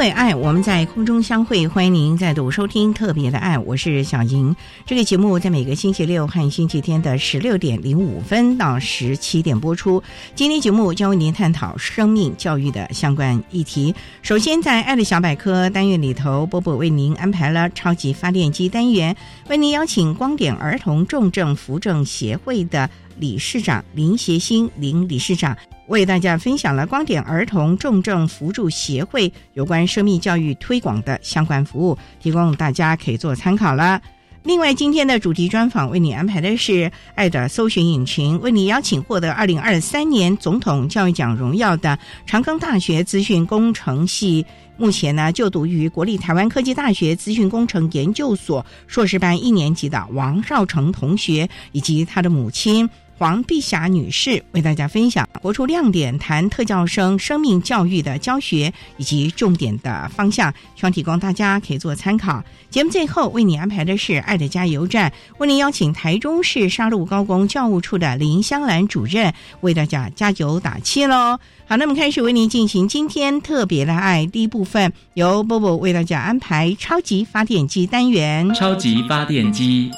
为爱，我们在空中相会。欢迎您再度收听《特别的爱》，我是小莹。这个节目在每个星期六和星期天的十六点零五分到十七点播出。今天节目将为您探讨生命教育的相关议题。首先，在“爱的小百科”单元里头，波波为您安排了超级发电机单元，为您邀请光点儿童重症扶正协会的理事长林协兴林理事长。为大家分享了光点儿童重症扶助协会有关生命教育推广的相关服务，提供大家可以做参考了。另外，今天的主题专访为你安排的是“爱的搜寻引擎”，为你邀请获得二零二三年总统教育奖荣耀的长庚大学资讯工程系，目前呢就读于国立台湾科技大学资讯工程研究所硕士班一年级的王少成同学，以及他的母亲。黄碧霞女士为大家分享活出亮点，谈特教生生命教育的教学以及重点的方向，希望提供大家可以做参考。节目最后为你安排的是爱的加油站，为您邀请台中市沙鹿高工教务处的林香兰主任为大家加油打气喽。好，那么开始为您进行今天特别的爱第一部分，由波波为大家安排超级发电机单元。超级发电机，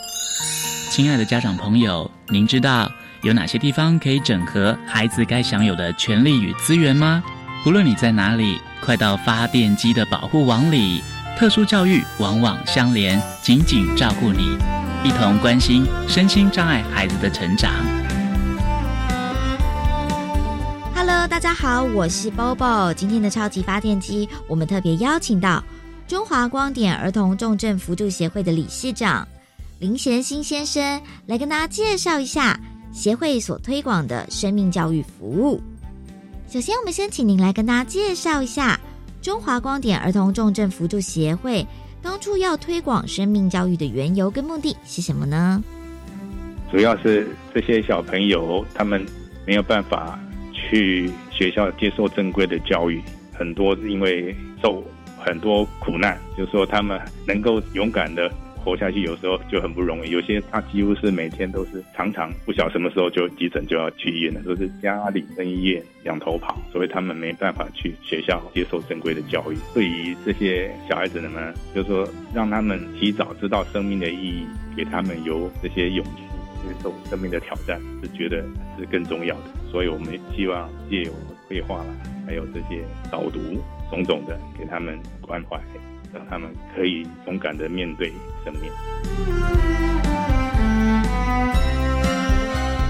亲爱的家长朋友，您知道？有哪些地方可以整合孩子该享有的权利与资源吗？无论你在哪里，快到发电机的保护网里。特殊教育网网相连，紧紧照顾你，一同关心身心障碍孩子的成长。Hello，大家好，我是 Bobo。今天的超级发电机，我们特别邀请到中华光点儿童重症辅助协会的理事长林贤兴先生来跟大家介绍一下。协会所推广的生命教育服务。首先，我们先请您来跟大家介绍一下中华光点儿童重症辅助协会当初要推广生命教育的缘由跟目的是什么呢？主要是这些小朋友他们没有办法去学校接受正规的教育，很多因为受很多苦难，就是说他们能够勇敢的。活下去有时候就很不容易，有些他几乎是每天都是常常不晓什么时候就急诊就要去医院了，都是家里跟医院两头跑，所以他们没办法去学校接受正规的教育。对于这些小孩子们，就是说让他们提早知道生命的意义，给他们有这些勇气接受生命的挑战，是觉得是更重要的。所以我们希望借由绘画还有这些导读种种的，给他们关怀。让他们可以勇敢的面对生命。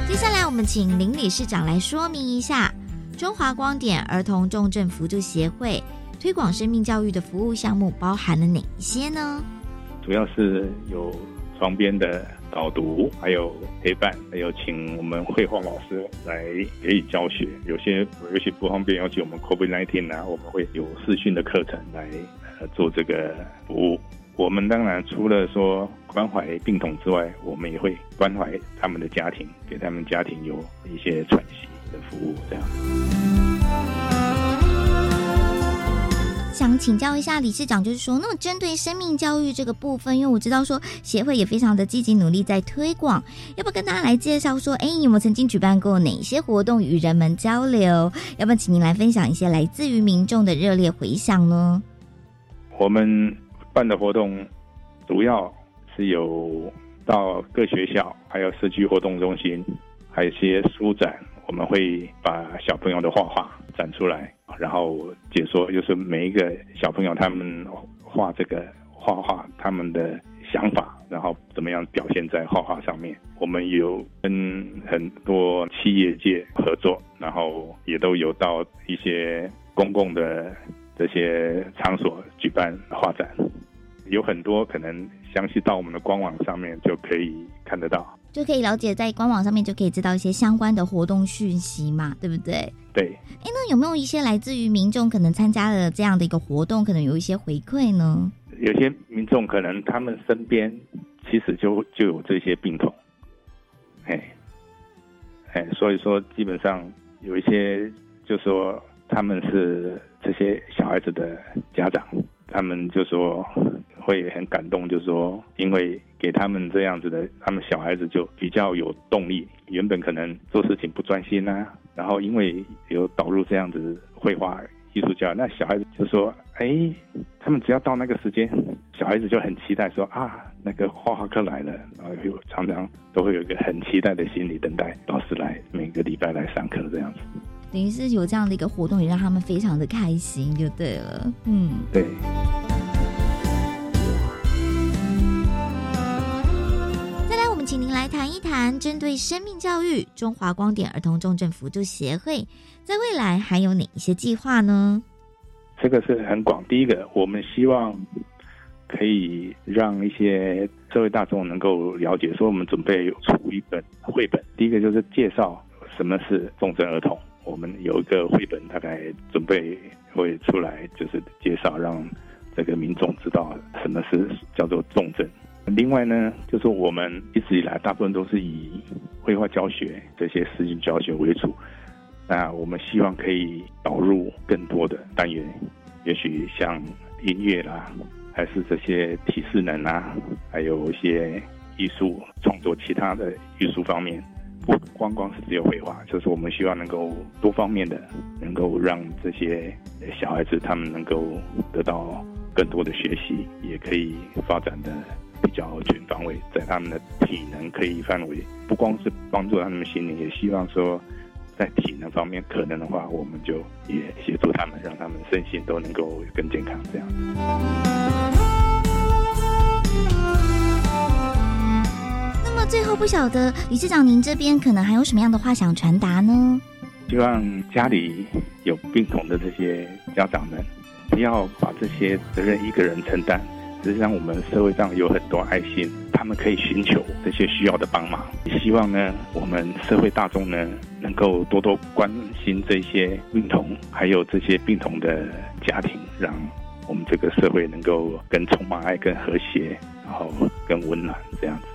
接下来，我们请林理事长来说明一下中华光点儿童重症辅助协会推广生命教育的服务项目包含了哪一些呢？主要是有床边的导读，还有陪伴，还有请我们绘画老师来给予教学。有些有些不方便，邀请我们 COVID nineteen 呢，我们会有视讯的课程来。做这个服务，我们当然除了说关怀病童之外，我们也会关怀他们的家庭，给他们家庭有一些喘息的服务。这样，想请教一下理事长，就是说，那么针对生命教育这个部分，因为我知道说协会也非常的积极努力在推广，要不要跟大家来介绍说，哎，有没有曾经举办过哪些活动与人们交流？要不要请您来分享一些来自于民众的热烈回响呢？我们办的活动主要是有到各学校，还有社区活动中心，还有一些书展，我们会把小朋友的画画展出来，然后解说，就是每一个小朋友他们画这个画画，他们的想法，然后怎么样表现在画画上面。我们有跟很多企业界合作，然后也都有到一些公共的。这些场所举办画展，有很多可能详细到我们的官网上面就可以看得到，就可以了解在官网上面就可以知道一些相关的活动讯息嘛，对不对？对。哎，那有没有一些来自于民众可能参加了这样的一个活动，可能有一些回馈呢？有些民众可能他们身边其实就就有这些病痛，哎，哎，所以说基本上有一些就说。他们是这些小孩子的家长，他们就说会很感动，就说因为给他们这样子的，他们小孩子就比较有动力。原本可能做事情不专心呐，然后因为有导入这样子绘画艺术家，那小孩子就说：“哎，他们只要到那个时间，小孩子就很期待说啊，那个画画课来了，然后有常常都会有一个很期待的心理等待老师来每个礼拜来上课这样子。”等于是有这样的一个活动，也让他们非常的开心，就对了。嗯，对。再来，我们请您来谈一谈，针对生命教育，中华光点儿童重症辅助协会在未来还有哪一些计划呢？这个是很广。第一个，我们希望可以让一些社会大众能够了解，说我们准备出一本绘本。第一个就是介绍什么是重症儿童。我们有一个绘本，大概准备会出来，就是介绍让这个民众知道什么是叫做重症。另外呢，就是我们一直以来大部分都是以绘画教学这些实际教学为主。那我们希望可以导入更多的单元，也许像音乐啦，还是这些体适能啊，还有一些艺术创作其他的艺术方面。不光光是只有绘画，就是我们希望能够多方面的，能够让这些小孩子他们能够得到更多的学习，也可以发展的比较全方位，在他们的体能可以范围，不光是帮助他们心灵，也希望说在体能方面可能的话，我们就也协助他们，让他们身心都能够更健康这样。最后不晓得理事长，您这边可能还有什么样的话想传达呢？希望家里有病童的这些家长们，不要把这些责任一个人承担。实际上，我们社会上有很多爱心，他们可以寻求这些需要的帮忙。希望呢，我们社会大众呢，能够多多关心这些病童，还有这些病童的家庭，让我们这个社会能够更充满爱、更和谐，然后更温暖这样子。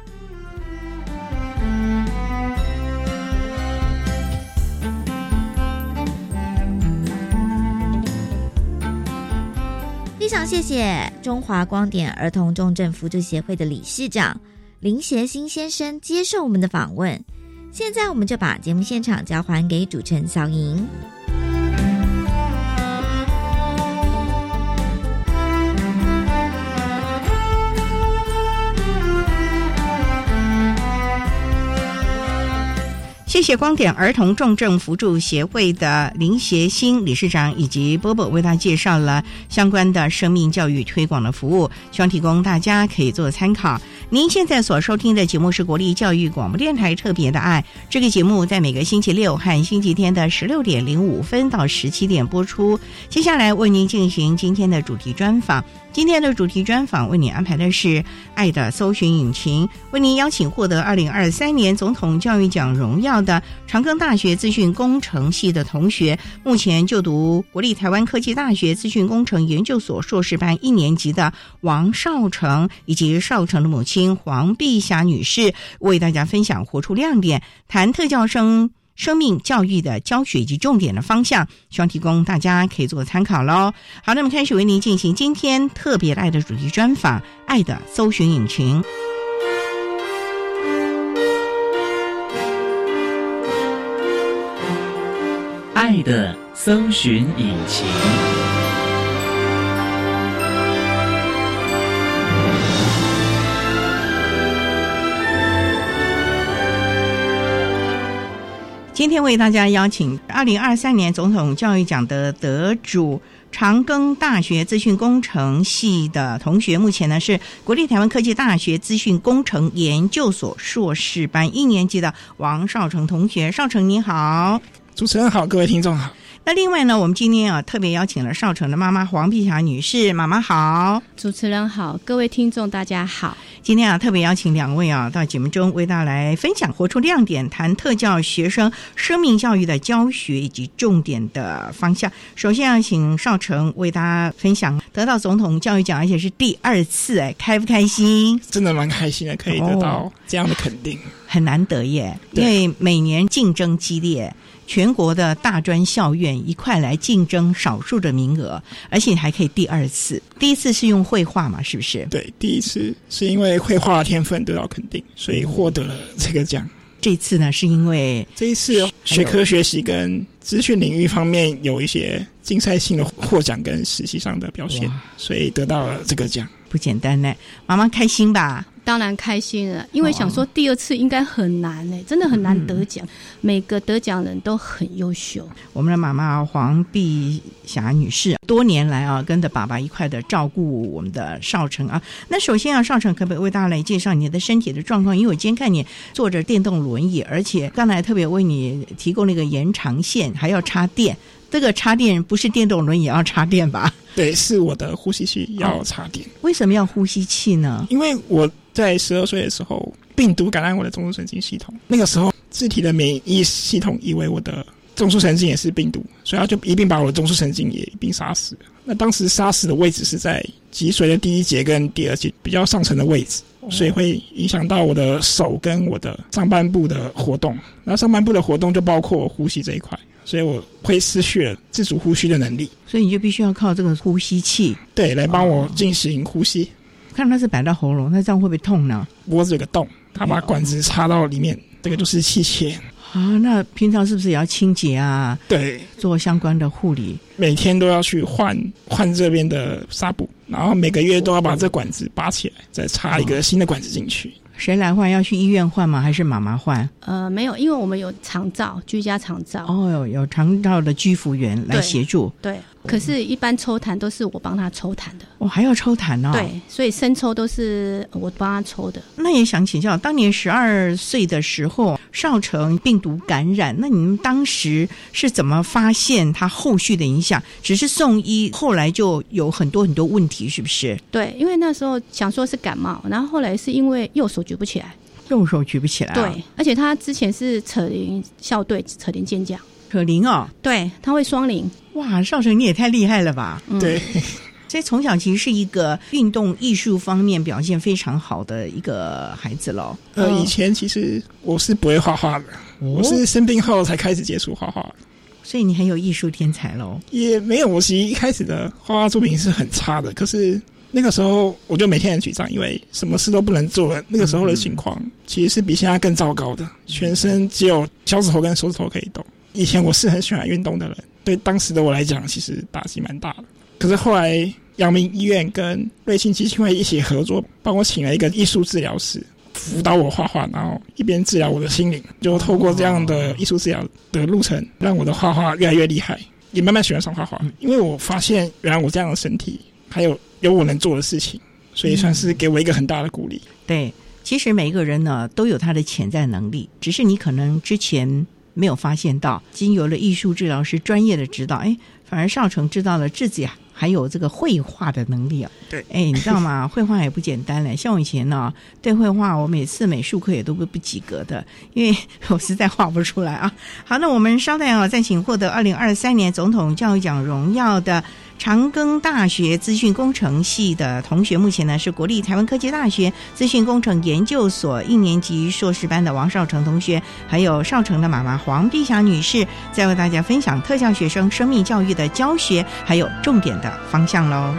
非常谢谢中华光点儿童重症辅助协会的理事长林协新先生接受我们的访问。现在，我们就把节目现场交还给主持人小莹。谢谢光点儿童重症辅助协会的林协新理事长以及波波为大家介绍了相关的生命教育推广的服务，希望提供大家可以做参考。您现在所收听的节目是国立教育广播电台特别的爱，这个节目在每个星期六和星期天的十六点零五分到十七点播出。接下来为您进行今天的主题专访。今天的主题专访为您安排的是《爱的搜寻引擎》，为您邀请获得二零二三年总统教育奖荣耀的长庚大学资讯工程系的同学，目前就读国立台湾科技大学资讯工程研究所硕士班一年级的王少成，以及少成的母亲黄碧霞女士，为大家分享活出亮点，谈特教生。生命教育的教学以及重点的方向，希望提供大家可以做参考喽。好，那么开始为您进行今天特别爱的主题专访，《爱的搜寻引擎》。爱的搜寻引擎。今天为大家邀请二零二三年总统教育奖的得主。长庚大学资讯工程系的同学，目前呢是国立台湾科技大学资讯工程研究所硕士班一年级的王少成同学。少成你好，主持人好，各位听众好。那另外呢，我们今天啊特别邀请了少成的妈妈黄碧霞女士，妈妈好，主持人好，各位听众大家好。今天啊特别邀请两位啊到节目中为大家来分享活出亮点，谈特教学生生命教育的教学以及重点的方向。首先要请少成为大家分享得到总统教育奖，而且是第二次，哎，开不开心？真的蛮开心的，可以得到这样的肯定，很难得耶，因为每年竞争激烈。全国的大专校院一块来竞争少数的名额，而且你还可以第二次。第一次是用绘画嘛，是不是？对，第一次是因为绘画天分得到肯定，所以获得了这个奖。这次呢，是因为这一次学科学习跟资讯领域方面有一些竞赛性的获奖跟实习上的表现，所以得到了这个奖。不简单呢，妈妈开心吧？当然开心了，因为想说第二次应该很难呢，真的很难得奖。每个得奖人都很优秀。我们的妈妈黄碧霞女士，多年来啊，跟着爸爸一块的照顾我们的少成啊。那首先啊，少成可不可以为大家来介绍你的身体的状况？因为我今天看你坐着电动轮椅，而且刚才特别为你提供那个延长线，还要插电。这个插电不是电动轮椅要插电吧？对，是我的呼吸器要插电。为什么要呼吸器呢？因为我在十二岁的时候，病毒感染我的中枢神经系统。那个时候，自体的免疫系统以为我的中枢神经也是病毒，所以它就一并把我的中枢神经也一并杀死。那当时杀死的位置是在脊髓的第一节跟第二节比较上层的位置，所以会影响到我的手跟我的上半部的活动。那上半部的活动就包括呼吸这一块。所以我会失去了自主呼吸的能力，所以你就必须要靠这个呼吸器，对，来帮我进行呼吸。看它是摆到喉咙，那这样会不会痛呢？脖子有个洞，他把管子插到里面，这个就是气切。啊，那平常是不是也要清洁啊？对，做相关的护理，每天都要去换换这边的纱布，然后每个月都要把这管子拔起来，再插一个新的管子进去。谁来换？要去医院换吗？还是妈妈换？呃，没有，因为我们有长照，居家长照。哦，有长照的居服员来协助。对。可是，一般抽痰都是我帮他抽痰的。我还要抽痰呢。对，所以生抽都是我帮他抽的。那也想请教，当年十二岁的时候，少成病毒感染，那你们当时是怎么发现他后续的影响？只是送医，后来就有很多很多问题，是不是？对，因为那时候想说是感冒，然后后来是因为右手举不起来，右手举不起来。对，而且他之前是扯铃校队，扯铃健将。扯铃哦，对，他会双灵。哇，少成你也太厉害了吧！对，所以从小其实是一个运动艺术方面表现非常好的一个孩子喽。呃，以前其实我是不会画画的，我是生病后才开始接触画画。所以你很有艺术天才喽？也没有，我其实一开始的画画作品是很差的。可是那个时候我就每天很沮丧，因为什么事都不能做了。那个时候的情况其实是比现在更糟糕的，全身只有脚趾头跟手指头可以动。以前我是很喜欢运动的人，对当时的我来讲，其实打击蛮大的。可是后来，阳明医院跟瑞幸基金会一起合作，帮我请了一个艺术治疗师，辅导我画画，然后一边治疗我的心灵。就透过这样的艺术治疗的路程，让我的画画越来越厉害，也慢慢喜欢上画画。因为我发现，原来我这样的身体还有有我能做的事情，所以算是给我一个很大的鼓励。对，其实每一个人呢都有他的潜在能力，只是你可能之前。没有发现到，经由了艺术治疗师专业的指导，哎，反而少成知道了自己啊还有这个绘画的能力啊。对，哎，你知道吗？绘画也不简单嘞。像我以前呢，对绘画，我每次美术课也都不不及格的，因为我实在画不出来啊。好，那我们稍待啊，再请获得二零二三年总统教育奖荣耀的长庚大学资讯工程系的同学，目前呢是国立台湾科技大学资讯工程研究所一年级硕士班的王少成同学，还有少成的妈妈黄碧霞女士，在为大家分享特教学生生命教育的教学，还有重点的方向喽。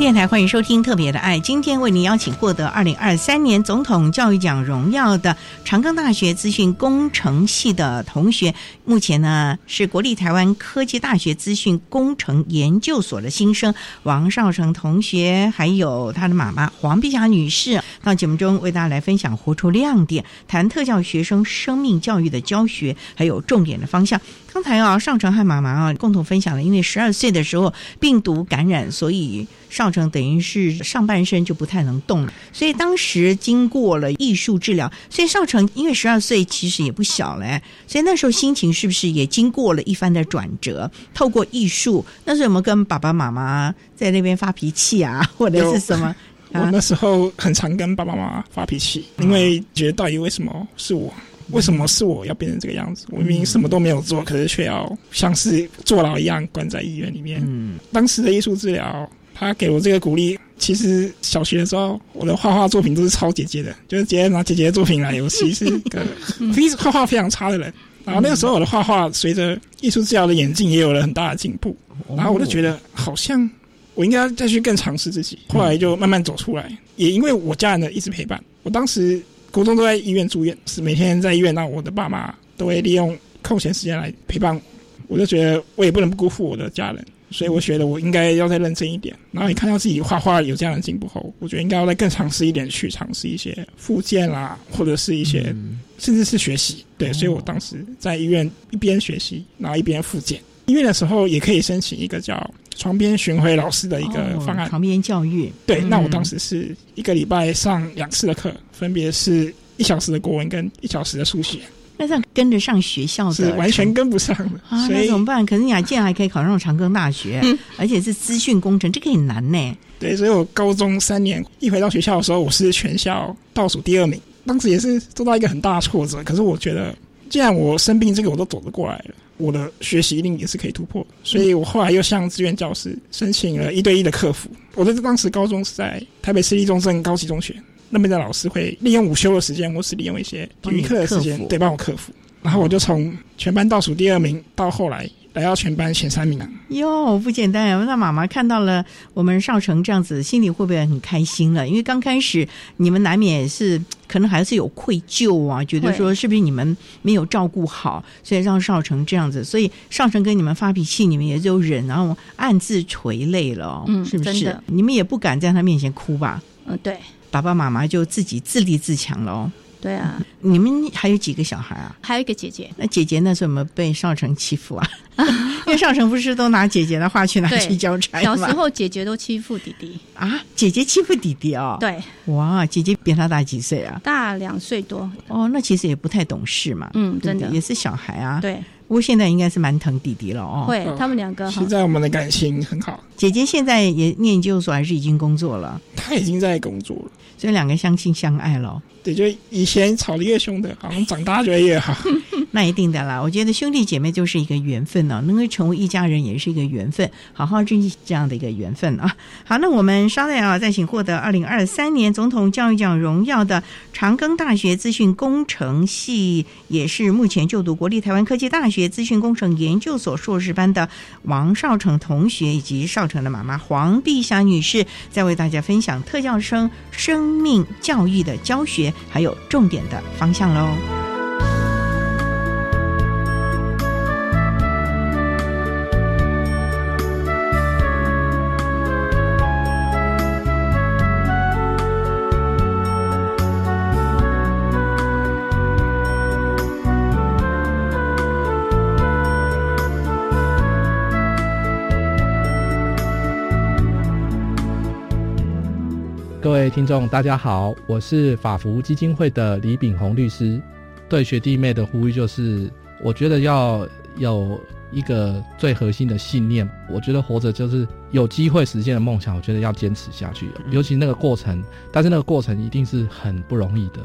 电台欢迎收听《特别的爱》，今天为您邀请获得二零二三年总统教育奖荣耀的长庚大学资讯工程系的同学，目前呢是国立台湾科技大学资讯工程研究所的新生王少成同学，还有他的妈妈黄碧霞女士，到节目中为大家来分享活出亮点，谈特教学生生命教育的教学，还有重点的方向。刚才啊，少成和妈妈啊共同分享了，因为十二岁的时候病毒感染，所以少成等于是上半身就不太能动了。所以当时经过了艺术治疗，所以少成因为十二岁其实也不小了，所以那时候心情是不是也经过了一番的转折？透过艺术，那时候有没有跟爸爸妈妈在那边发脾气啊，或者是什么？我那时候很常跟爸爸妈妈发脾气，因为觉得到底为什么是我？为什么是我要变成这个样子？我明明什么都没有做，可是却要像是坐牢一样关在医院里面。嗯，当时的艺术治疗，他给我这个鼓励。其实小学的时候，我的画画作品都是抄姐姐的，就是姐姐拿姐姐的作品来。我其实是个非画画非常差的人。然后那个时候，我的画画随着艺术治疗的演进，也有了很大的进步。然后我就觉得，好像我应该再去更尝试自己。后来就慢慢走出来，也因为我家人的一直陪伴。我当时。国中都在医院住院，是每天在医院，那我的爸妈都会利用空闲时间来陪伴我。我就觉得我也不能辜负我的家人，所以我觉得我应该要再认真一点。然后也看到自己画画有这样的进步后，我觉得应该要再更尝试一点，去尝试一些复健啦，或者是一些甚至是学习。对，所以我当时在医院一边学习，然后一边复健。医院的时候也可以申请一个叫床边巡回老师的一个方案。床边教育。对，那我当时是一个礼拜上两次的课，分别是一小时的国文跟一小时的数学。那这样跟得上学校的是完全跟不上的，啊，所以那怎么办？可是你还竟然还可以考上长庚大学，而且是资讯工程，这个很难呢。对，所以我高中三年一回到学校的时候，我是全校倒数第二名，当时也是受到一个很大的挫折。可是我觉得，既然我生病这个我都走得过来了，我的学习一定也是可以突破。所以我后来又向志愿教师申请了一对一的客服。我在当时高中是在台北市立中正高级中学，那边的老师会利用午休的时间，或是利用一些体育课的时，间对，帮我客服。然后我就从全班倒数第二名，到后来来到全班前三名啊。哟，不简单啊！那妈妈看到了我们少成这样子，心里会不会很开心了？因为刚开始你们难免是可能还是有愧疚啊，觉得说是不是你们没有照顾好，所以让少成这样子。所以少成跟你们发脾气，你们也就忍，然后暗自垂泪了哦，嗯是不是？你们也不敢在他面前哭吧？嗯，对爸爸妈妈就自己自立自强了哦。对啊，你们还有几个小孩啊？还有一个姐姐，那姐姐那时候有没有被少成欺负啊？因为少成不是都拿姐姐的话去拿去交差吗？小时候姐姐都欺负弟弟，啊，姐姐欺负弟弟哦。，对，哇，姐姐比他大几岁啊？大两岁多，哦，那其实也不太懂事嘛。嗯，真的也是小孩啊。，对，不过现在应该是蛮疼弟弟了哦。会他们两个哈现，在我们的感情很好，姐姐现在也念研究所，还是已经工作了，她已经在工作了。所以两个相亲相爱了。对，就以前吵得越凶的，好像长大就会越好。那一定的啦，我觉得兄弟姐妹就是一个缘分呢、能够成为一家人也是一个缘分，好好珍惜这样的一个缘分啊。好，那我们稍待啊，再请获得二零二三年总统教育奖荣耀的长庚大学资讯工程系，也是目前就读国立台湾科技大学资讯工程研究所硕士班的王少成同学，以及少成的妈妈黄碧霞女士，在为大家分享特教生生命教育的教学，还有重点的方向喽。位听众，大家好，我是法服基金会的李炳宏律师。对学弟妹的呼吁就是，我觉得要有一个最核心的信念。我觉得活着就是有机会实现的梦想，我觉得要坚持下去。尤其那个过程，但是那个过程一定是很不容易的。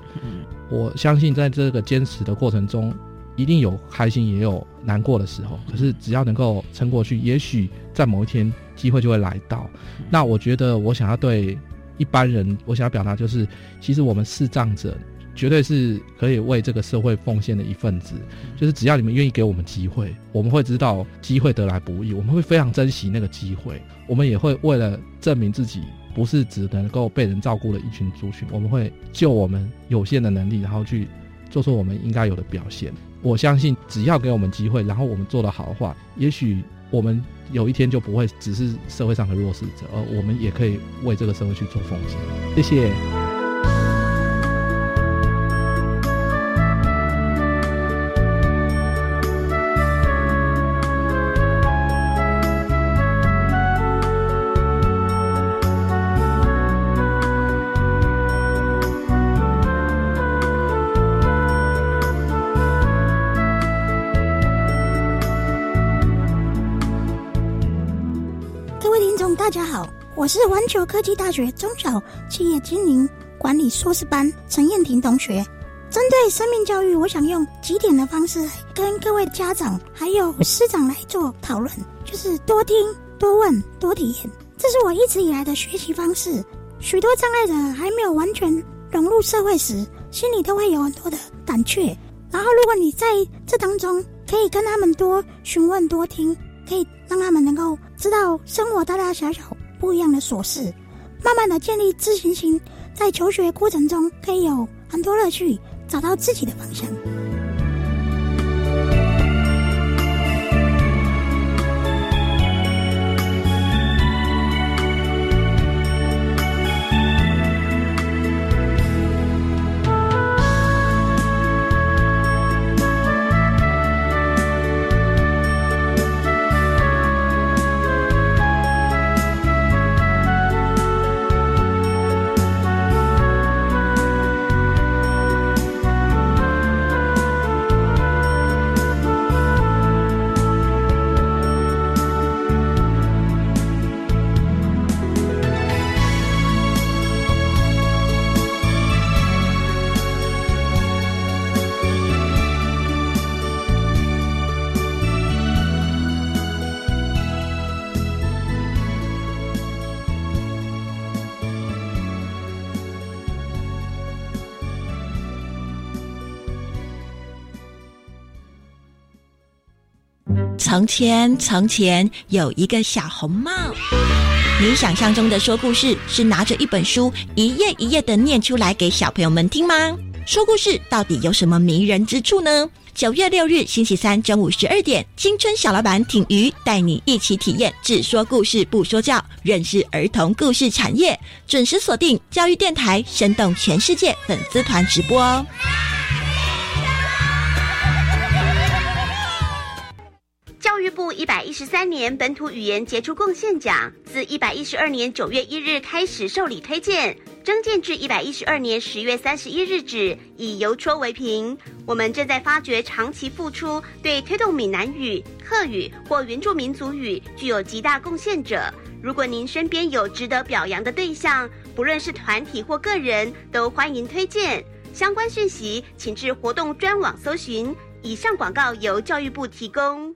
我相信在这个坚持的过程中，一定有开心，也有难过的时候。可是只要能够撑过去，也许在某一天机会就会来到。那我觉得，我想要对一般人，我想要表达就是，其实我们视障者绝对是可以为这个社会奉献的一份子。就是只要你们愿意给我们机会，我们会知道机会得来不易，我们会非常珍惜那个机会。我们也会为了证明自己不是只能够被人照顾的一群族群，我们会就我们有限的能力，然后去做出我们应该有的表现。我相信，只要给我们机会，然后我们做得好的话，也许我们有一天就不会只是社会上的弱势者，而我们也可以为这个社会去做奉献。谢谢。我是环球科技大学中小企业经营管理硕士班陈燕婷同学。针对生命教育，我想用几点的方式跟各位家长还有师长来做讨论，就是多听、多问、多体验，这是我一直以来的学习方式。许多障碍者还没有完全融入社会时，心里都会有很多的胆怯。然后，如果你在这当中可以跟他们多询问、多听，可以让他们能够知道生活大大小小不一样的琐事，慢慢的建立自信心，在求学过程中可以有很多乐趣，找到自己的方向。从前，从前有一个小红帽。你想象中的说故事是拿着一本书，一页一页的念出来给小朋友们听吗？说故事到底有什么迷人之处呢？九月六日星期三中午十二点，青春小老板挺鱼带你一起体验只说故事不说教，认识儿童故事产业。准时锁定教育电台，生动全世界粉丝团直播哦。教育部一百一十三年本土语言杰出贡献奖自一百一十二年九月一日开始受理推荐，征件至一百一十二年十月三十一日止，以邮戳为凭。我们正在发掘长期付出、对推动闽南语、客语或原住民族语具有极大贡献者。如果您身边有值得表扬的对象，不论是团体或个人，都欢迎推荐。相关讯息请至活动专网搜寻。以上广告由教育部提供。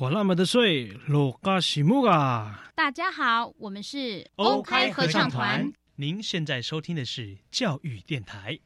管那么的水，落嘎西木啊！大家好，我们是 OK 合唱团。您现在收听的是教育电台。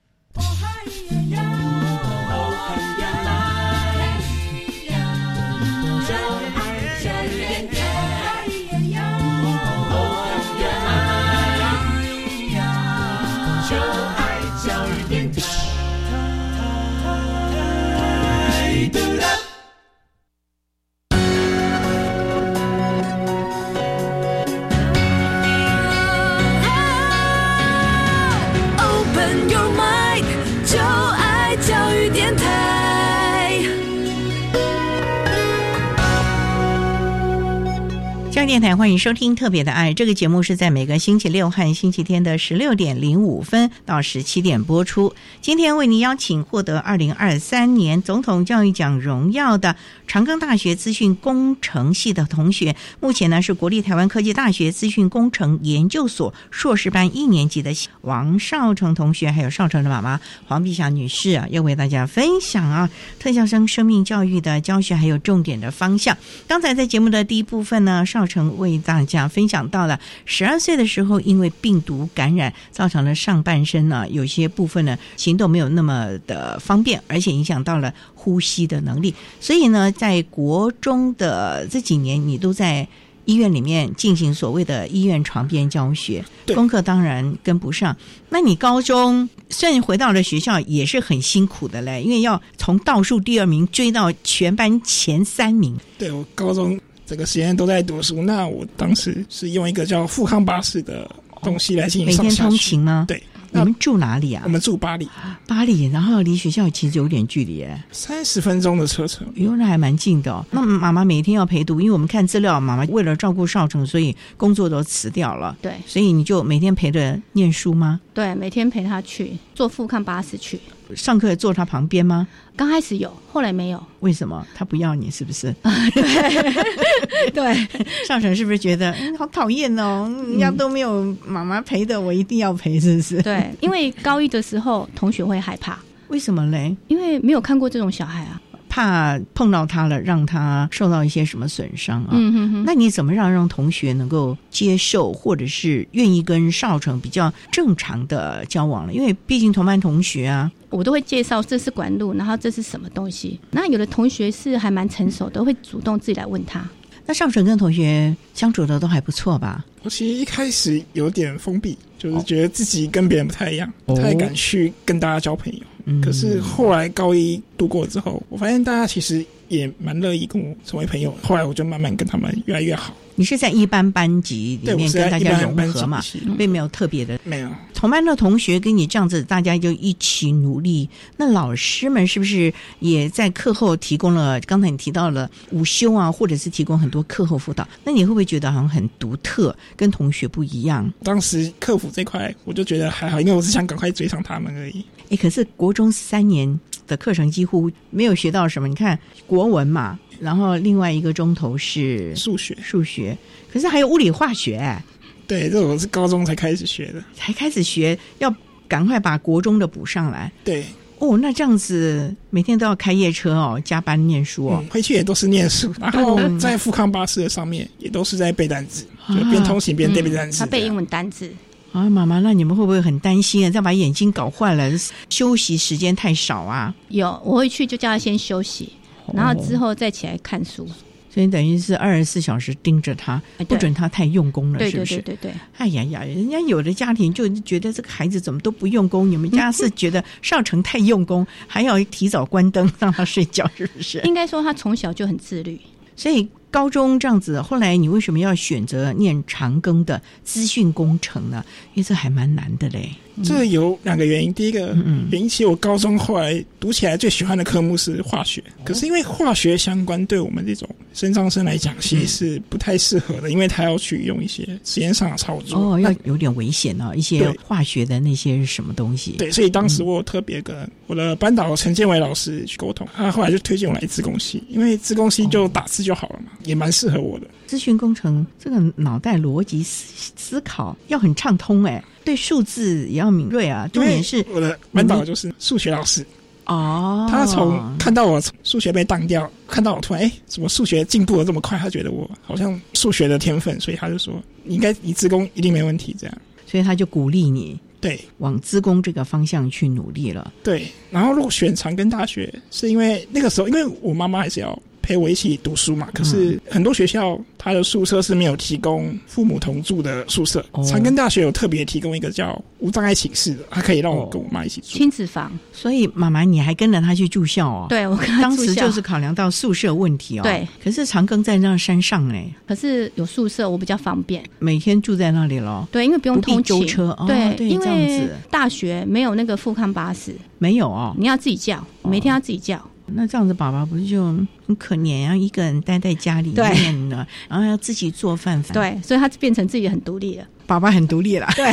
电台欢迎收听《特别的爱》这个节目，是在每个星期六和星期天的十六点零五分到十七点播出。今天为您邀请获得二零二三年总统教育奖荣耀的长庚大学资讯工程系的同学，目前呢是国立台湾科技大学资讯工程研究所硕士班一年级的王少成同学，还有少成的妈妈黄碧霞女士啊，要为大家分享啊特教生生命教育的教学还有重点的方向。刚才在节目的第一部分呢，少成。为大家分享到了十二岁的时候，因为病毒感染，造成了上半身呢有些部分呢行动没有那么的方便，而且影响到了呼吸的能力。所以呢，在国中的这几年，你都在医院里面进行所谓的医院床边教学，功课当然跟不上。那你高中虽然回到了学校，也是很辛苦的嘞，因为要从倒数第二名追到全班前三名。对我高中。整个时间都在读书，那我当时是用一个叫富康巴士的东西来进行每天通勤吗？对，你们住哪里啊？我们住巴黎，巴黎，然后离学校其实有点距离，哎，三十分钟的车程，哟，那还蛮近的。那妈妈每天要陪读，因为我们看资料，妈妈为了照顾少成，所以工作都辞掉了。对，所以你就每天陪着念书吗？对，每天陪他去坐富康巴士去。上课坐他旁边吗？刚开始有，后来没有。为什么他不要你？是不是？啊 对对，上神是不是觉得好讨厌哦？人家都没有妈妈陪的，我一定要陪，是不是？对，因为高一的时候同学会害怕，为什么嘞？因为没有看过这种小孩啊。怕碰到他了，让他受到一些什么损伤啊？嗯哼哼。那你怎么让让同学能够接受，或者是愿意跟少成比较正常的交往了？因为毕竟同班同学啊，我都会介绍这是管路，然后这是什么东西。那有的同学是还蛮成熟，都会主动自己来问他。那少成跟同学相处的都还不错吧？我其实一开始有点封闭，就是觉得自己跟别人不太一样，不太敢去跟大家交朋友。可是后来高一度过之后，我发现大家其实也蛮乐意跟我成为朋友。后来我就慢慢跟他们越来越好。你是在一般班级里面跟大家融合嘛，并没有特别的。没有同班的同学跟你这样子，大家就一起努力。那老师们是不是也在课后提供了？刚才你提到了午休啊，或者是提供很多课后辅导。那你会不会觉得好像很独特，跟同学不一样？当时客服这块，我就觉得还好，因为我是想赶快追上他们而已。哎，可是国中三年的课程几乎没有学到什么。你看国文嘛，然后另外一个钟头是数学，数学，可是还有物理化学、哎对，这我是高中才开始学的。才开始学，要赶快把国中的补上来。对，哦，那这样子每天都要开夜车哦，加班念书哦嗯，。回去也都是念书，然后哦在富康巴士的上面也都是在背单词，就边通行边背背单词。他背英文单字，啊，妈妈，那你们会不会很担心啊？再把眼睛搞坏了，休息时间太少啊？有我会去就叫他先休息，然后之后再起来看书。所以等于是二十四小时盯着他，不准他太用功了，是不是？对对对对，哎呀呀，人家有的家庭就觉得这个孩子怎么都不用功，你们家 是觉得少成太用功，还要提早关灯让他睡觉，是不是？应该说他从小就很自律。所以高中这样子，后来你为什么要选择念长庚的资讯工程呢？因为这还蛮难的嘞。这有两个原因，第一个嗯原因其实我高中后来读起来最喜欢的科目是化学，哦可是因为化学相关对我们这种生长生来讲，其实是不太适合的，因为他要去用一些实验上的操作。哦，要有点危险哦，一些化学的那些什么东西？对，所以当时我特别跟我的班导陈建伟老师去沟通，他后来就推荐我来自工系，因为自工系就打字就好了嘛，也蛮适合我的。资讯工程这个脑袋逻辑思思考要很畅通哎，对数字也要敏锐啊。重点是我的班导就是数学老师，哦，他从看到我数学被当掉，看到我突然哎，怎么数学进步的这么快？他觉得我好像数学的天分，所以他就说你应该你自工一定没问题这样。所以他就鼓励你对往资工这个方向去努力了。对，然后如果选长庚大学，是因为那个时候，因为我妈妈还是要陪我一起读书嘛。可嗯是很多学校它的宿舍是没有提供父母同住的宿舍，哦长庚大学有特别提供一个叫无障碍寝室的，它可以让我跟我妈一起住。亲子房，所以妈妈你还跟着他去住校哦？对我跟他当时就是考量到宿舍问题哦。对，可是长庚在那山上哎，可是有宿舍，我比较方便。每天住在那里喽。对，因为不用通勤，舟车哦对，对因这样为子大学没有那个富康巴士，没有哦。你要自己叫，每天要自己叫。那这样子，爸爸不是就很可怜啊？一个人待在家里面呢，然后要自己做饭。对，所以他变成自己很独立了。爸爸很独立了。对，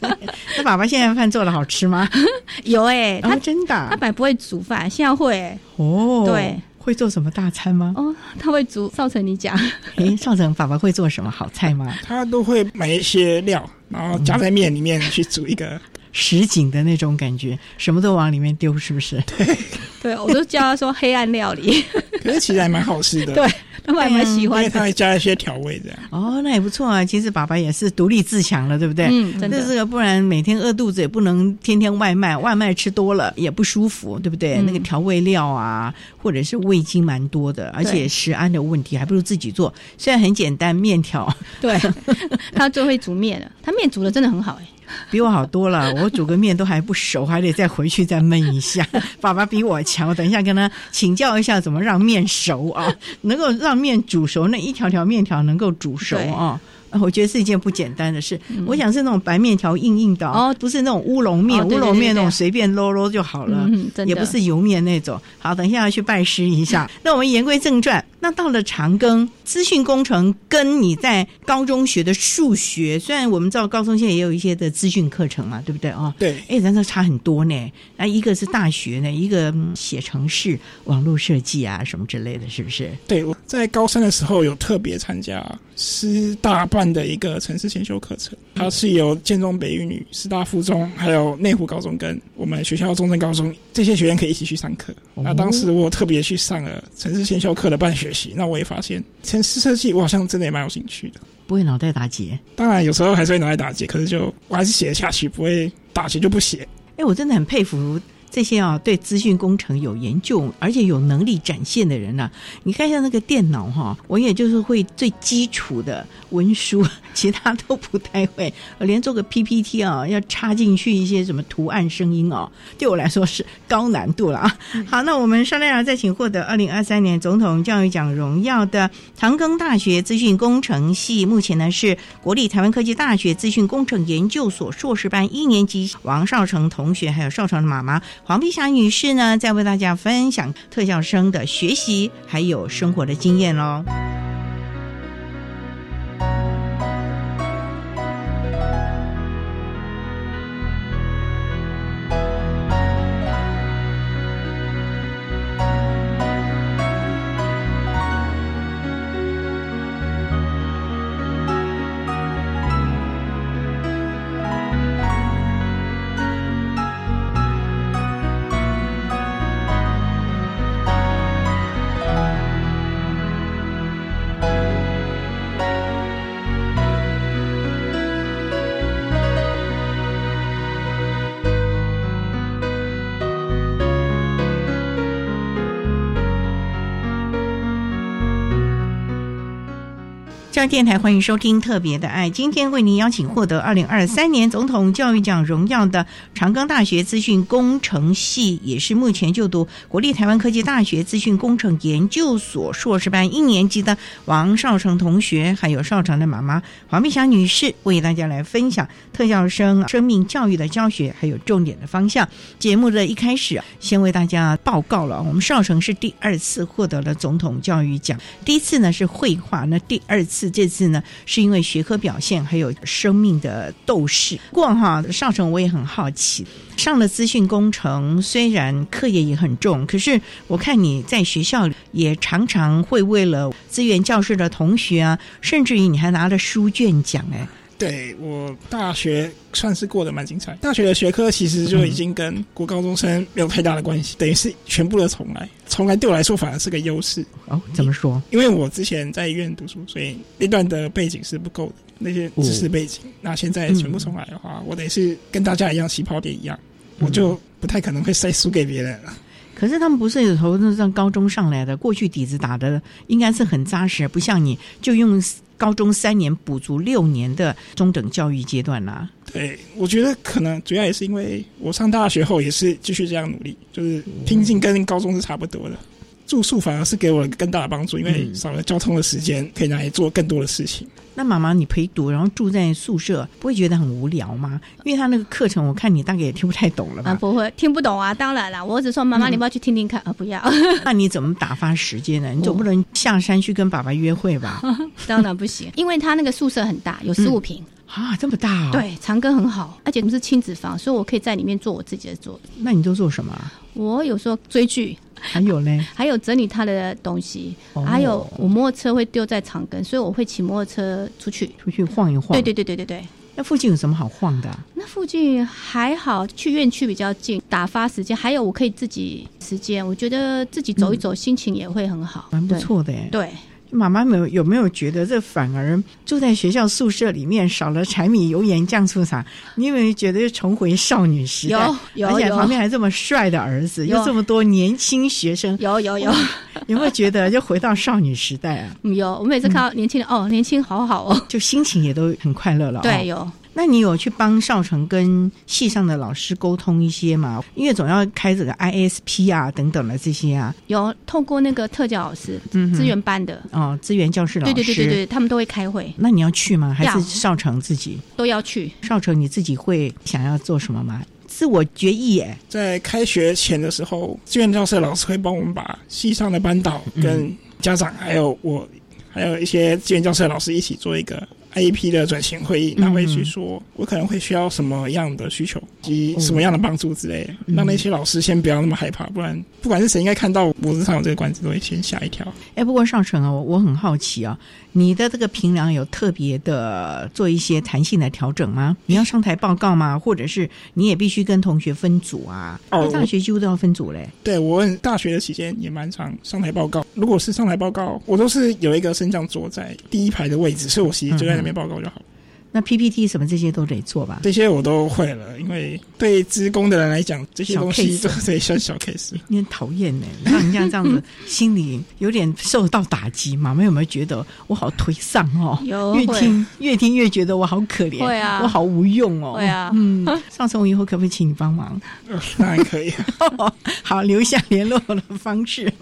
那爸爸现在饭做的好吃吗？有哎、他哦真的啊他本来不会煮饭，现在会、欸。哦，对，会做什么大餐吗？哦，他会煮。少成，你讲。哎，少成，爸爸会做什么好菜吗？他都会买一些料，然后加在面里面去煮一个实景的那种感觉，什么都往里面丢，是不是？对，对，我都叫他说黑暗料理。可是其实还蛮好吃的。对，他们还蛮喜欢的。因为他还加一些调味的。哦，那也不错啊。其实爸爸也是独立自强了，对不对？嗯真的这个不然每天饿肚子也不能天天外卖，外卖吃多了也不舒服，对不对？嗯那个调味料啊，或者是味精蛮多的，而且食安的问题，还不如自己做。虽然很简单，面条对，他最会煮面了，他面煮的真的很好哎、比我好多了。我煮个面都还不熟，还得再回去再焖一下。爸爸比我强，我等一下跟他请教一下怎么让面熟啊，能够让面煮熟，那一条条面条能够煮熟啊。啊我觉得是一件不简单的事。嗯我想是那种白面条硬硬的哦，不是那种乌龙面，乌龙面那种随便揉揉就好了，嗯也不是油面那种。好，等一下要去拜师一下。那我们言归正传，那到了长庚，资讯工程跟你在高中学的数学，虽然我们知道高中现在也有一些的资讯课程嘛，对不对哦？对，哎，咱这差很多呢。那一个是大学呢，一个嗯写程式、网络设计啊什么之类的，是不是？对，我在高三的时候有特别参加师大办的一个城市先修课程，它是由建中北一女、师大附中，还有内湖高中跟我们学校中正高中这些学院可以一起去上课。那当时我特别去上了城市先修课的办学期，那我也发现城市设计我好像真的也蛮有兴趣的。不会脑袋打结。当然有时候还是会脑袋打结，可是就我还是写得下去，不会打结就不写。哎，我真的很佩服这些啊，对资讯工程有研究，而且有能力展现的人呐、你看一下那个电脑哈、我也就是会最基础的文书，其他都不太会。我连做个 PPT 啊，要插进去一些什么图案、声音哦，对我来说是高难度了啊。好，那我们稍待啊，再请获得二零二三年总统教育奖荣耀的长庚大学资讯工程系，目前呢是国立台湾科技大学资讯工程研究所硕士班一年级王少成同学，还有少成的妈妈黄碧霞女士呢，在为大家分享特效生的学习还有生活的经验喽。电台欢迎收听《特别的爱》，今天为您邀请获得二零二三年总统教育奖荣耀的长庚大学资讯工程系，也是目前就读国立台湾科技大学资讯工程研究所硕士班一年级的王少成同学，还有少成的妈妈黄碧霞女士，为大家来分享特教生生命教育的教学还有重点的方向。节目的一开始，先为大家报告了，我们少成是第二次获得了总统教育奖，第一次呢是绘画，那第二次。这次呢，是因为学科表现还有生命的斗士。不过哈少成，我也很好奇，上了资讯工程，虽然课业也很重，可是我看你在学校也常常会为了资源教室的同学啊，甚至于你还拿了书卷奖哎。对我大学算是过得蛮精彩。大学的学科其实就已经跟国高中生没有太大的关系，等于是全部的重来。重来对我来说反而是个优势。哦，怎么说？因为我之前在医院读书，所以那段的背景是不够的，那些知识背景。那现在全部重来的话，我得是跟大家一样起跑点一样，我就不太可能会再输给别人了。可是他们不是有头那上高中上来的，过去底子打的应该是很扎实，不像你就用。高中三年补足六年的中等教育阶段啦。对，我觉得可能主要也是因为我上大学后也是继续这样努力，就是拼劲跟高中是差不多的。住宿反而是给我更大的帮助，因为少了交通的时间，可以拿来做更多的事情。那妈妈，你陪读，然后住在宿舍，不会觉得很无聊吗？因为他那个课程，我看你大概也听不太懂了吧？啊，不会，听不懂啊。当然了，我只说妈妈，你不要去听听看啊，不要。那你怎么打发时间呢？你总不能下山去跟爸爸约会吧？当然不行，因为他那个宿舍很大，有十五平啊，这么大。对，长庚很好，而且我们是亲子房，所以我可以在里面做我自己的做。那你都做什么？我有时候追剧。还有呢，还有整理他的东西，还有我摩托车会丢在长庚，所以我会骑摩托车出去，出去晃一晃。对对对对对对。那附近有什么好晃的？那附近还好，去院区比较近，打发时间。还有我可以自己时间，我觉得自己走一走，心情也会很好，蛮不错的。对。妈妈们有没有觉得这反而住在学校宿舍里面少了柴米油盐酱醋茶？你有没有觉得又重回少女时代？有有，而且旁边还这么帅的儿子，又这么多年轻学生，有有有，有没有觉得又回到少女时代啊？有，我每次看到年轻人，哦，年轻好好哦，就心情也都很快乐了。对，有。那你有去帮少成跟系上的老师沟通一些吗？因为总要开这个 ISP 啊等等的这些啊。有透过那个特教老师，嗯，资源班的哦，资源教室老师，对对对对对，他们都会开会。那你要去吗？还是少成自己都要去？少成你自己会想要做什么吗？自我决议耶。在开学前的时候，资源教室老师会帮我们把系上的班导跟家长，还有我，还有一些资源教室的老师一起做一个。I E P 的转型会议，他会去说，我可能会需要什么样的需求及什么样的帮助之类，让那些老师先不要那么害怕，不然不管是谁，应该看到脖子上有这个管子，都会先吓一跳。哎，不过上成啊，我很好奇啊。你的这个平量有特别的做一些弹性的调整吗？你要上台报告吗？或者是你也必须跟同学分组啊？哦，大学几乎都要分组嘞。对我大学的期间也蛮长上台报告。如果是上台报告，我都是有一个升降桌在第一排的位置，所以我其实就在那边报告就好。那 PPT 什么这些都得做吧？这些我都会了，因为对职工的人来讲，这些东西都得算小 case。你很讨厌呢，让人家这样子心里有点受到打击。妈妈有没有觉得我好颓丧哦？有，越听越听越觉得我好可怜，会啊，我好无用哦。对啊，嗯，上次我以后可不可以请你帮忙？当然可以。好，留下联络的方式，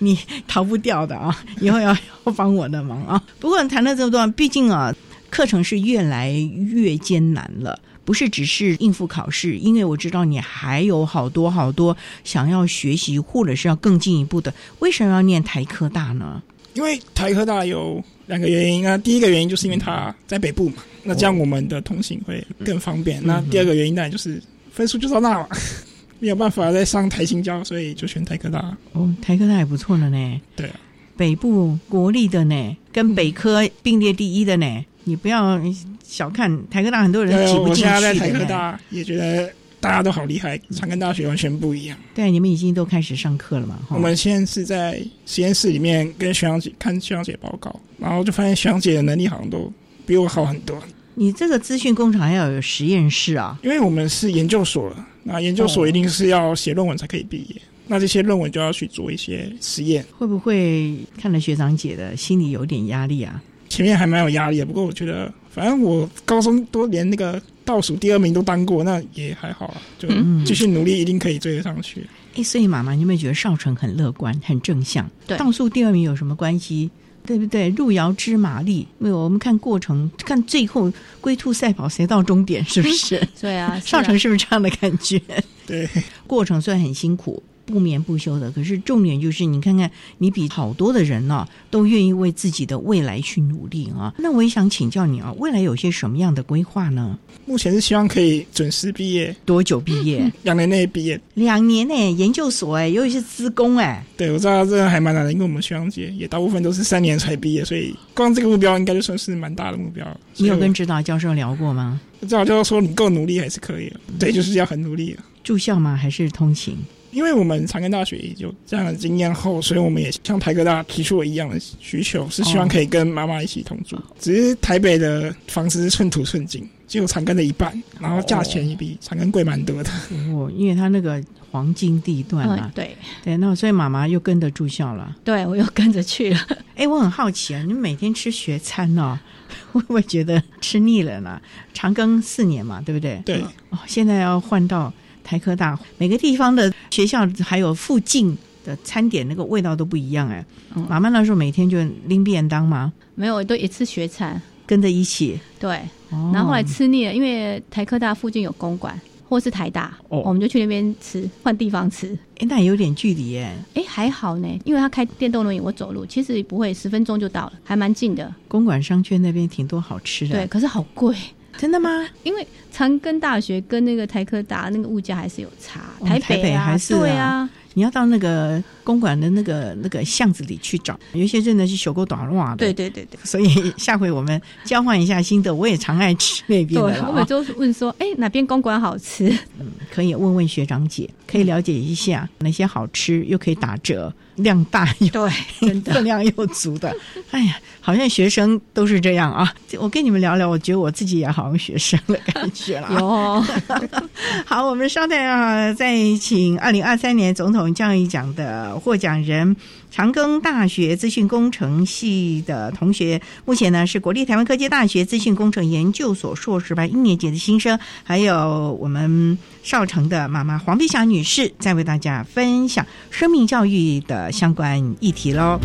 你逃不掉的啊！以后要要帮我的忙啊。不过谈了这么多，毕竟啊。课程是越来越艰难了，不是只是应付考试，因为我知道你还有好多好多想要学习，或者是要更进一步的。为什么要念台科大呢？因为台科大有两个原因啊，第一个原因就是因为它在北部嘛，那这样我们的通行会更方便。那第二个原因当然就是分数就到那了，没有办法再上台新交，所以就选台科大。哦，台科大也不错了呢。对啊，北部国立的呢，跟北科并列第一的呢。你不要小看台科大，很多人挤不进去。我现在在台科大也觉得大家都好厉害，长庚大学完全不一样。对，你们已经都开始上课了嘛？我们现在是在实验室里面跟学长姐看学长姐报告，然后就发现学长姐的能力好像都比我好很多。你这个资讯工厂要有实验室啊？因为我们是研究所了，那研究所一定是要写论文才可以毕业，那这些论文就要去做一些实验。会不会看了学长姐的心里有点压力啊？前面还蛮有压力的。不过我觉得，反正我高中都连那个倒数第二名都当过，那也还好啊，就嗯继续努力，一定可以追得上去。哎，所以妈妈，你有没有觉得少成很乐观、很正向？对倒数第二名有什么关系？对不对？路遥知马力，没有我们看过程，看最后龟兔赛跑谁到终点，是不是？对啊，少成是不是这样的感觉？对，过程虽然很辛苦。不眠不休的，可是重点就是你看看，你比好多的人呢、都愿意为自己的未来去努力啊。那我也想请教你啊，未来有些什么样的规划呢？目前是希望可以准时毕业，多久毕业？两年内毕业。两年内、研究所哎、尤其是资工哎、对，我知道这个还蛮难的，因为我们学长姐也大部分都是三年才毕业，所以光这个目标应该就算是蛮大的目标。你有跟指导教授聊过吗？指导教授说你够努力还是可以的，对，就是要很努力。住校吗？还是通勤？因为我们长庚大学也有这样的经验后，所以我们也像台科大提出了一样的需求，是希望可以跟妈妈一起同住。只是台北的房子是寸土寸金，只有长庚的一半，然后价钱也比长庚贵蛮多的。哦，因为它那个黄金地段嘛嗯，，对对，那所以妈妈又跟着住校了。对，我又跟着去了。哎，我很好奇啊，你们每天吃学餐哦，会不会觉得吃腻了呢？长庚四年嘛，对不对？对，哦，现在要换到台科大，每个地方的学校还有附近的餐点那个味道都不一样哎。嗯妈妈那时候每天就拎便当吗？没有，我都一次学餐。跟着一起。对，哦然后后来吃腻了，因为台科大附近有公馆，或是台大，哦我们就去那边吃，换地方吃。哎，那有点距离耶。哎，还好呢，因为他开电动轮椅，我走路其实不会，十分钟就到了，还蛮近的。公馆商圈那边挺多好吃的。对，，可是好贵。真的吗？因为长庚大学跟那个台科大那个物价还是有差，哦台台北啊，还是对啊，你要到那个公馆的那个那个巷子里去找，有一些真的是手够短袜的。对对对对。所以下回我们交换一下心得，我也常爱吃那边的我 们就问说，哎，哪边公馆好吃？嗯可以问问学长姐，可以了解一下哪些好吃又可以打折，量大又对，真的 分量又足的。哎呀，好像学生都是这样啊！我跟你们聊聊，我觉得我自己也好像学生的感觉了啊。有 好，我们稍待啊，再请二零二三年总统教育奖的获奖人。长庚大学资讯工程系的同学，目前呢是国立台湾科技大学资讯工程研究所硕士班一年级的新生，还有我们少城的妈妈黄碧霞女士，在为大家分享生命教育的相关议题喽。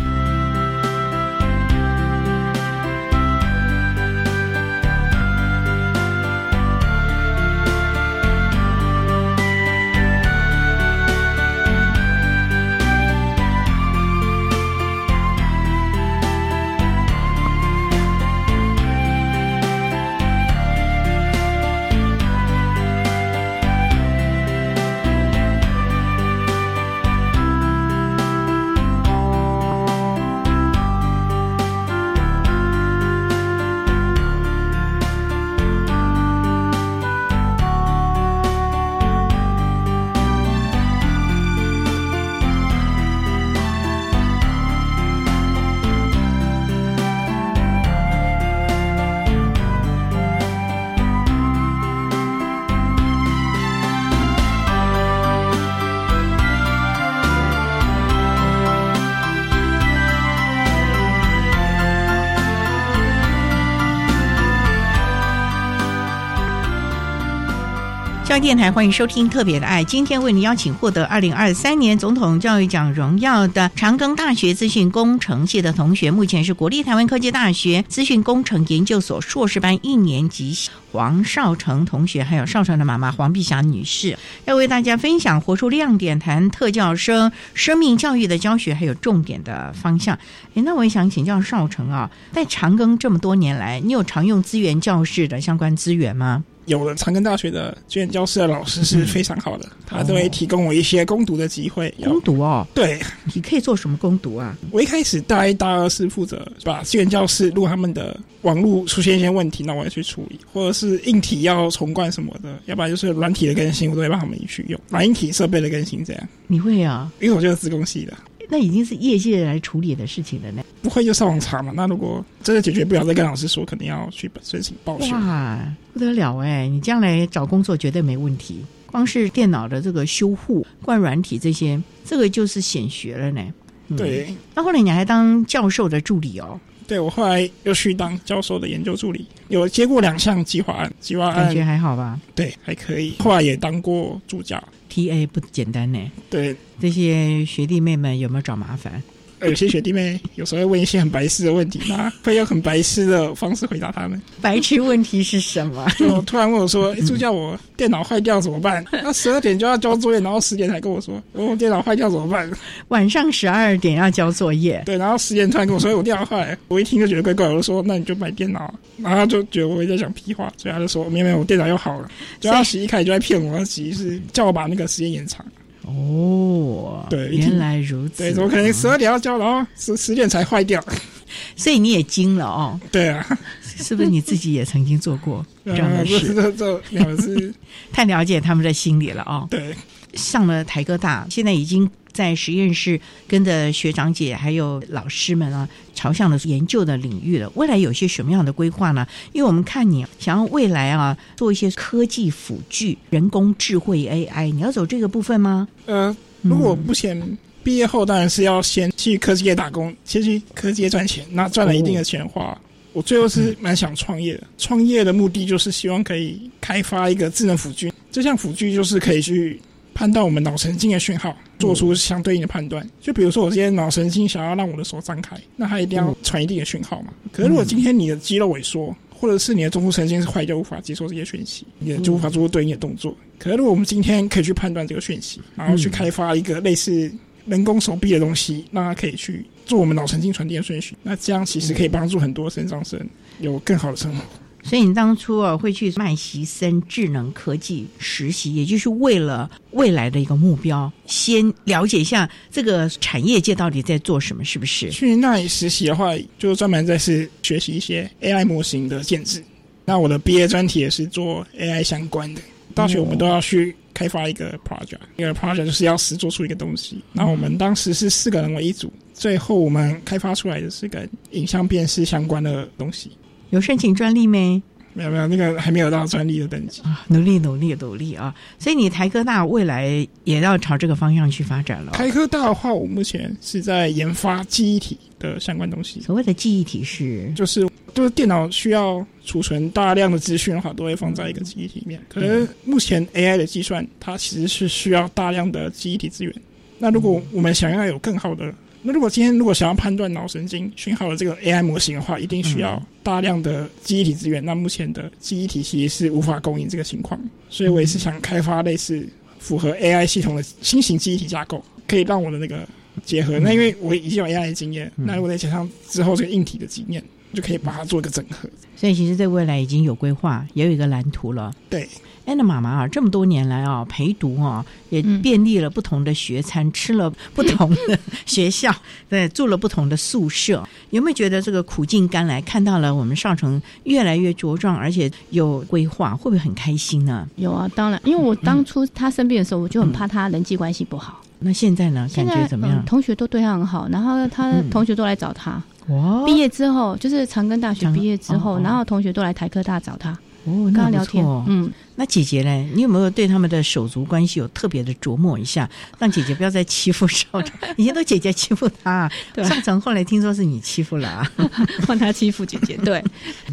电台欢迎收听《特别的爱》，今天为您邀请获得二零二三年总统教育奖荣耀的长庚大学资讯工程系的同学，目前是国立台湾科技大学资讯工程研究所硕士班一年级黄少成同学，还有少成的妈妈黄碧霞女士，要为大家分享活出亮点，谈特教生生命教育的教学还有重点的方向。诶，那我也想请教少成啊，在长庚这么多年来，你有常用资源教室的相关资源吗？有的长庚大学的资源教室的老师是非常好的，他都会提供我一些攻读的机会。攻读哦，对，你可以做什么攻读啊？我一开始大一、大二是负责把资源教室，如果他们的网络出现一些问题，那我要去处理，或者是硬体要重灌什么的，要不然就是软体的更新，我都会帮他们去用软硬体设备的更新这样。你会啊？因为我就是自工系的，那已经是业界来处理的事情了呢。不会就上网查嘛。那如果真的解决不了，再跟老师说，肯定要去申请报修。哇，不得了哎！你将来找工作绝对没问题。光是电脑的这个修护、灌软体这些，这个就是显学了呢。嗯对，那后来你还当教授的助理哦。对我后来又去当教授的研究助理，有接过两项计划案，计划案感觉还好吧？对，还可以。后来也当过助教，TA 不简单呢。对，这些学弟妹们有没有找麻烦？有些学弟妹有时候会问一些很白痴的问题，那 会用很白痴的方式回答他们。白痴问题是什么？就突然问我说：“助教，我电脑坏掉怎么办？” 那十二点就要交作业，然后十点才跟我说：“我电脑坏掉怎么办？”晚上十二点要交作业。对，然后十点突然跟我说：“我电脑坏。”我一听就觉得怪怪，我就说：“那你就买电脑。”然后就觉得我在讲屁话，所以他就说：“没有没有，我电脑又好了。”就他一开始就在骗我，其实是叫我把那个时间延长。哦，对，原来如此。对，怎么可能十二点要交，然后十十点才坏掉？所以你也惊了哦。对啊，是不是你自己也曾经做过 这样的事？这这两个 是太了解他们的心理了哦。对，上了台科大，现在已经。在实验室跟着学长姐还有老师们啊，朝向了研究的领域了。未来有些什么样的规划呢？因为我们看你想要未来啊，做一些科技辅具、人工智慧 AI，你要走这个部分吗？呃，如果目前毕业后，当然是要先去科技业打工，先去科技业赚钱。那赚了一定的钱的话，我最后是蛮想创业的。创业的目的就是希望可以开发一个智能辅具，这项辅具就是可以去。判断我们脑神经的讯号，做出相对应的判断。就比如说，我今天脑神经想要让我的手张开，那它一定要传一定的讯号嘛。可是如果今天你的肌肉萎缩，或者是你的中枢神经是坏掉，无法接受这些讯息，也就无法做出对应的动作。可是如果我们今天可以去判断这个讯息，然后去开发一个类似人工手臂的东西，让它可以去做我们脑神经传递的顺序，那这样其实可以帮助很多肾上生有更好的生活。所以你当初啊会去麦席森智能科技实习，也就是为了未来的一个目标，先了解一下这个产业界到底在做什么，是不是？去那里实习的话，就专门在是学习一些 AI 模型的建制。那我的毕业专题也是做 AI 相关的。大学我们都要去开发一个 project，一个 project 就是要实做出一个东西。那我们当时是四个人为一组，最后我们开发出来的是跟影像辨识相关的东西。有申请专利没？没有没有，那个还没有到专利的等级啊！努力努力努力啊！所以你台科大未来也要朝这个方向去发展了。台科大的话，我目前是在研发记忆体的相关东西。所谓的记忆体是，就是就是电脑需要储存大量的资讯的话，都会放在一个记忆体里面。可是目前 AI 的计算，它其实是需要大量的记忆体资源。那如果我们想要有更好的那如果今天如果想要判断脑神经讯号的这个 AI 模型的话，一定需要大量的记忆体资源。那目前的记忆体其实是无法供应这个情况，所以我也是想开发类似符合 AI 系统的新型记忆体架构，可以让我的那个结合。那因为我已经有 AI 的经验，那如果再加上之后这个硬体的经验，就可以把它做一个整合。所以其实对未来已经有规划，也有一个蓝图了。对。安娜妈妈啊，这么多年来啊，陪读啊，也便利了不同的学餐，吃了不同的学校，对，住了不同的宿舍。有没有觉得这个苦尽甘来，看到了我们上城越来越茁壮，而且有规划，会不会很开心呢？有啊，当然，因为我当初他生病的时候，我就很怕他人际关系不好。那现在呢？感觉怎么样？同学都对他很好，然后他同学都来找他。哇！毕业之后，就是长庚大学毕业之后，然后同学都来台科大找他。哦，跟他聊天，嗯，那姐姐呢？你有没有对他们的手足关系有特别的琢磨一下，让姐姐不要再欺负少成？以前都姐姐欺负他，少成后来听说是你欺负了啊，换他欺负姐姐。对，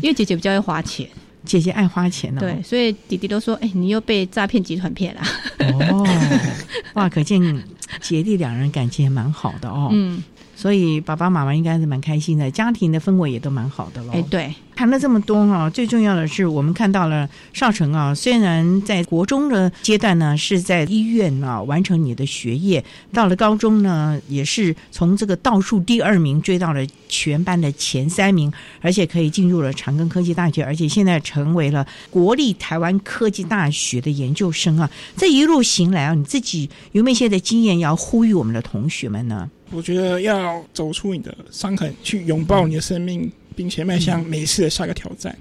因为姐姐比较会花钱，姐姐爱花钱呢。对，所以弟弟都说：“哎，你又被诈骗集团骗了。”哦，哇，可见姐弟两人感情也蛮好的哦。嗯。所以爸爸妈妈应该是蛮开心的，家庭的氛围也都蛮好的喽。哎，对，谈了这么多哈，最重要的是我们看到了少成啊，虽然在国中的阶段呢是在医院啊完成你的学业，到了高中呢也是从这个倒数第二名追到了全班的前三名，而且可以进入了长庚科技大学，而且现在成为了国立台湾科技大学的研究生啊。这一路行来啊，你自己有没有一些的经验要呼吁我们的同学们呢？我觉得要走出你的伤痕，去拥抱你的生命，并且迈向每一次的下个挑战，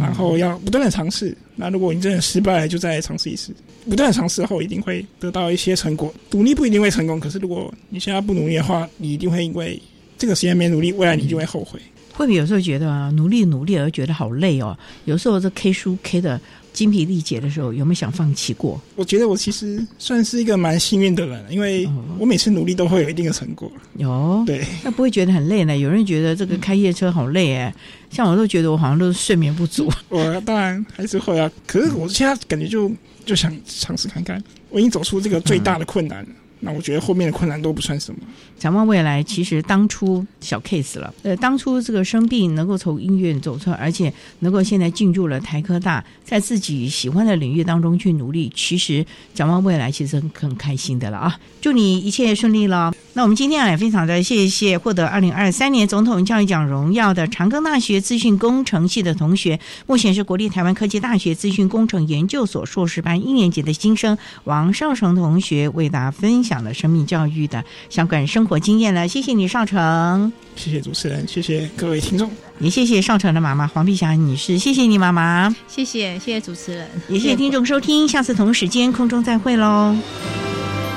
然后要不断的尝试。那如果你真的失败，就再尝试一次。不断的尝试后，一定会得到一些成果。努力不一定会成功，可是如果你现在不努力的话，你一定会因为这个时间没努力，未来你就会后悔。会不会有时候觉得啊，努力努力而觉得好累哦？有时候这 K 书 K 的精疲力竭的时候，有没有想放弃过？我觉得我其实算是一个蛮幸运的人，因为我每次努力都会有一定的成果。有对，那不会觉得很累呢？有人觉得这个开夜车好累哎，像我都觉得我好像都是睡眠不足。我当然还是会啊，可是我现在感觉就就想尝试看看，我已经走出这个最大的困难了。那我觉得后面的困难都不算什么。展望未来，其实当初小 case 了。呃，当初这个生病能够从医院走出来，而且能够现在进入了台科大，在自己喜欢的领域当中去努力，其实展望未来其实很很开心的了啊！祝你一切顺利了。那我们今天也非常的谢谢获得二零二三年总统教育奖荣耀的长庚大学资讯工程系的同学，目前是国立台湾科技大学资讯工程研究所硕士班一年级的新生王少成同学，为大家分享了生命教育的相关生。经验了，谢谢你，上成。谢谢主持人，谢谢各位听众，也谢谢上成的妈妈黄碧霞女士，谢谢你妈妈，谢谢谢谢主持人，也谢谢听众收听，下次同时间空中再会喽。谢谢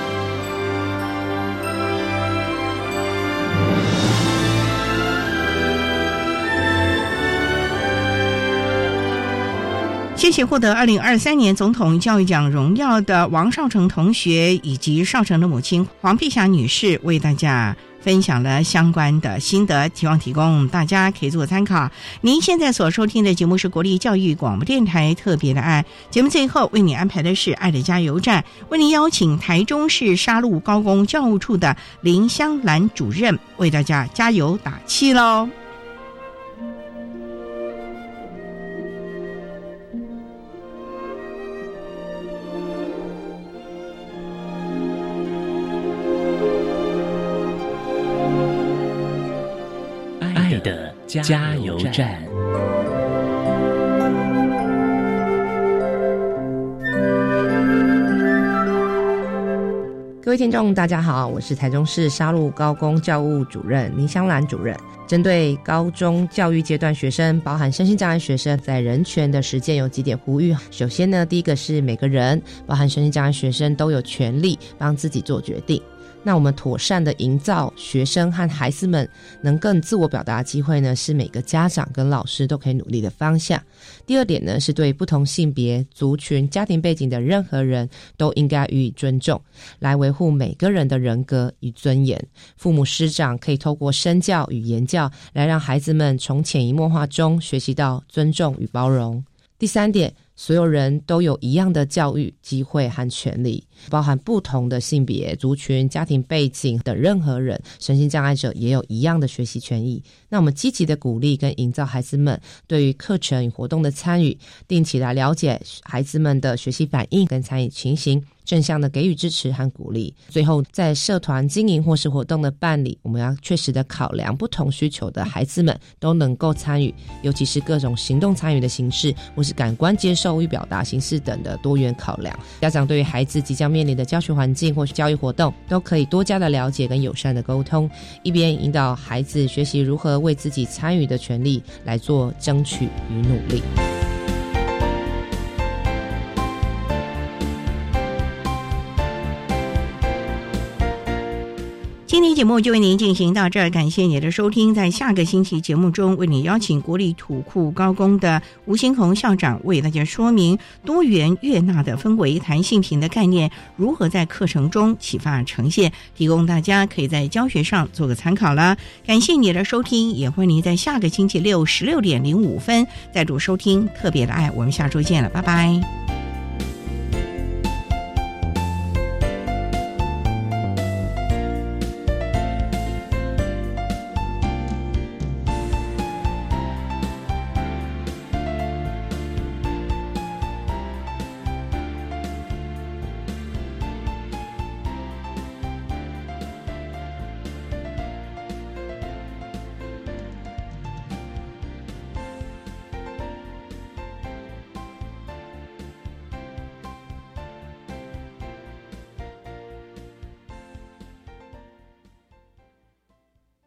谢谢获得二零二三年总统教育奖荣耀的王少成同学以及少成的母亲黄碧霞女士，为大家分享了相关的心得，希望提供大家可以做参考。您现在所收听的节目是国立教育广播电台特别的爱节目，最后为你安排的是爱的加油站，为您邀请台中市沙鹿高工教务处的林香兰主任为大家加油打气喽。加油站。各位听众，大家好，我是台中市沙鹿高工教务主任林香兰主任。针对高中教育阶段学生，包含身心障碍学生，在人权的实践有几点呼吁。首先呢，第一个是每个人，包含身心障碍学生，都有权利帮自己做决定。那我们妥善的营造学生和孩子们能更自我表达的机会呢，是每个家长跟老师都可以努力的方向。第二点呢，是对不同性别、族群、家庭背景的任何人都应该予以尊重，来维护每个人的人格与尊严。父母师长可以透过身教与言教，来让孩子们从潜移默化中学习到尊重与包容。第三点。所有人都有一样的教育机会和权利，包含不同的性别、族群、家庭背景的任何人，身心障碍者也有一样的学习权益。那我们积极的鼓励跟营造孩子们对于课程与活动的参与，定期来了解孩子们的学习反应跟参与情形。正向的给予支持和鼓励。最后，在社团经营或是活动的办理，我们要确实的考量不同需求的孩子们都能够参与，尤其是各种行动参与的形式，或是感官接受与表达形式等的多元考量。家长对于孩子即将面临的教学环境或是教育活动，都可以多加的了解跟友善的沟通，一边引导孩子学习如何为自己参与的权利来做争取与努力。今天节目就为您进行到这儿，感谢您的收听。在下个星期节目中，为您邀请国立土库高工的吴新红校长为大家说明多元悦纳的氛围、弹性屏的概念如何在课程中启发呈现，提供大家可以在教学上做个参考了。感谢您的收听，也欢迎您在下个星期六十六点零五分再度收听特别的爱。我们下周见了，拜拜。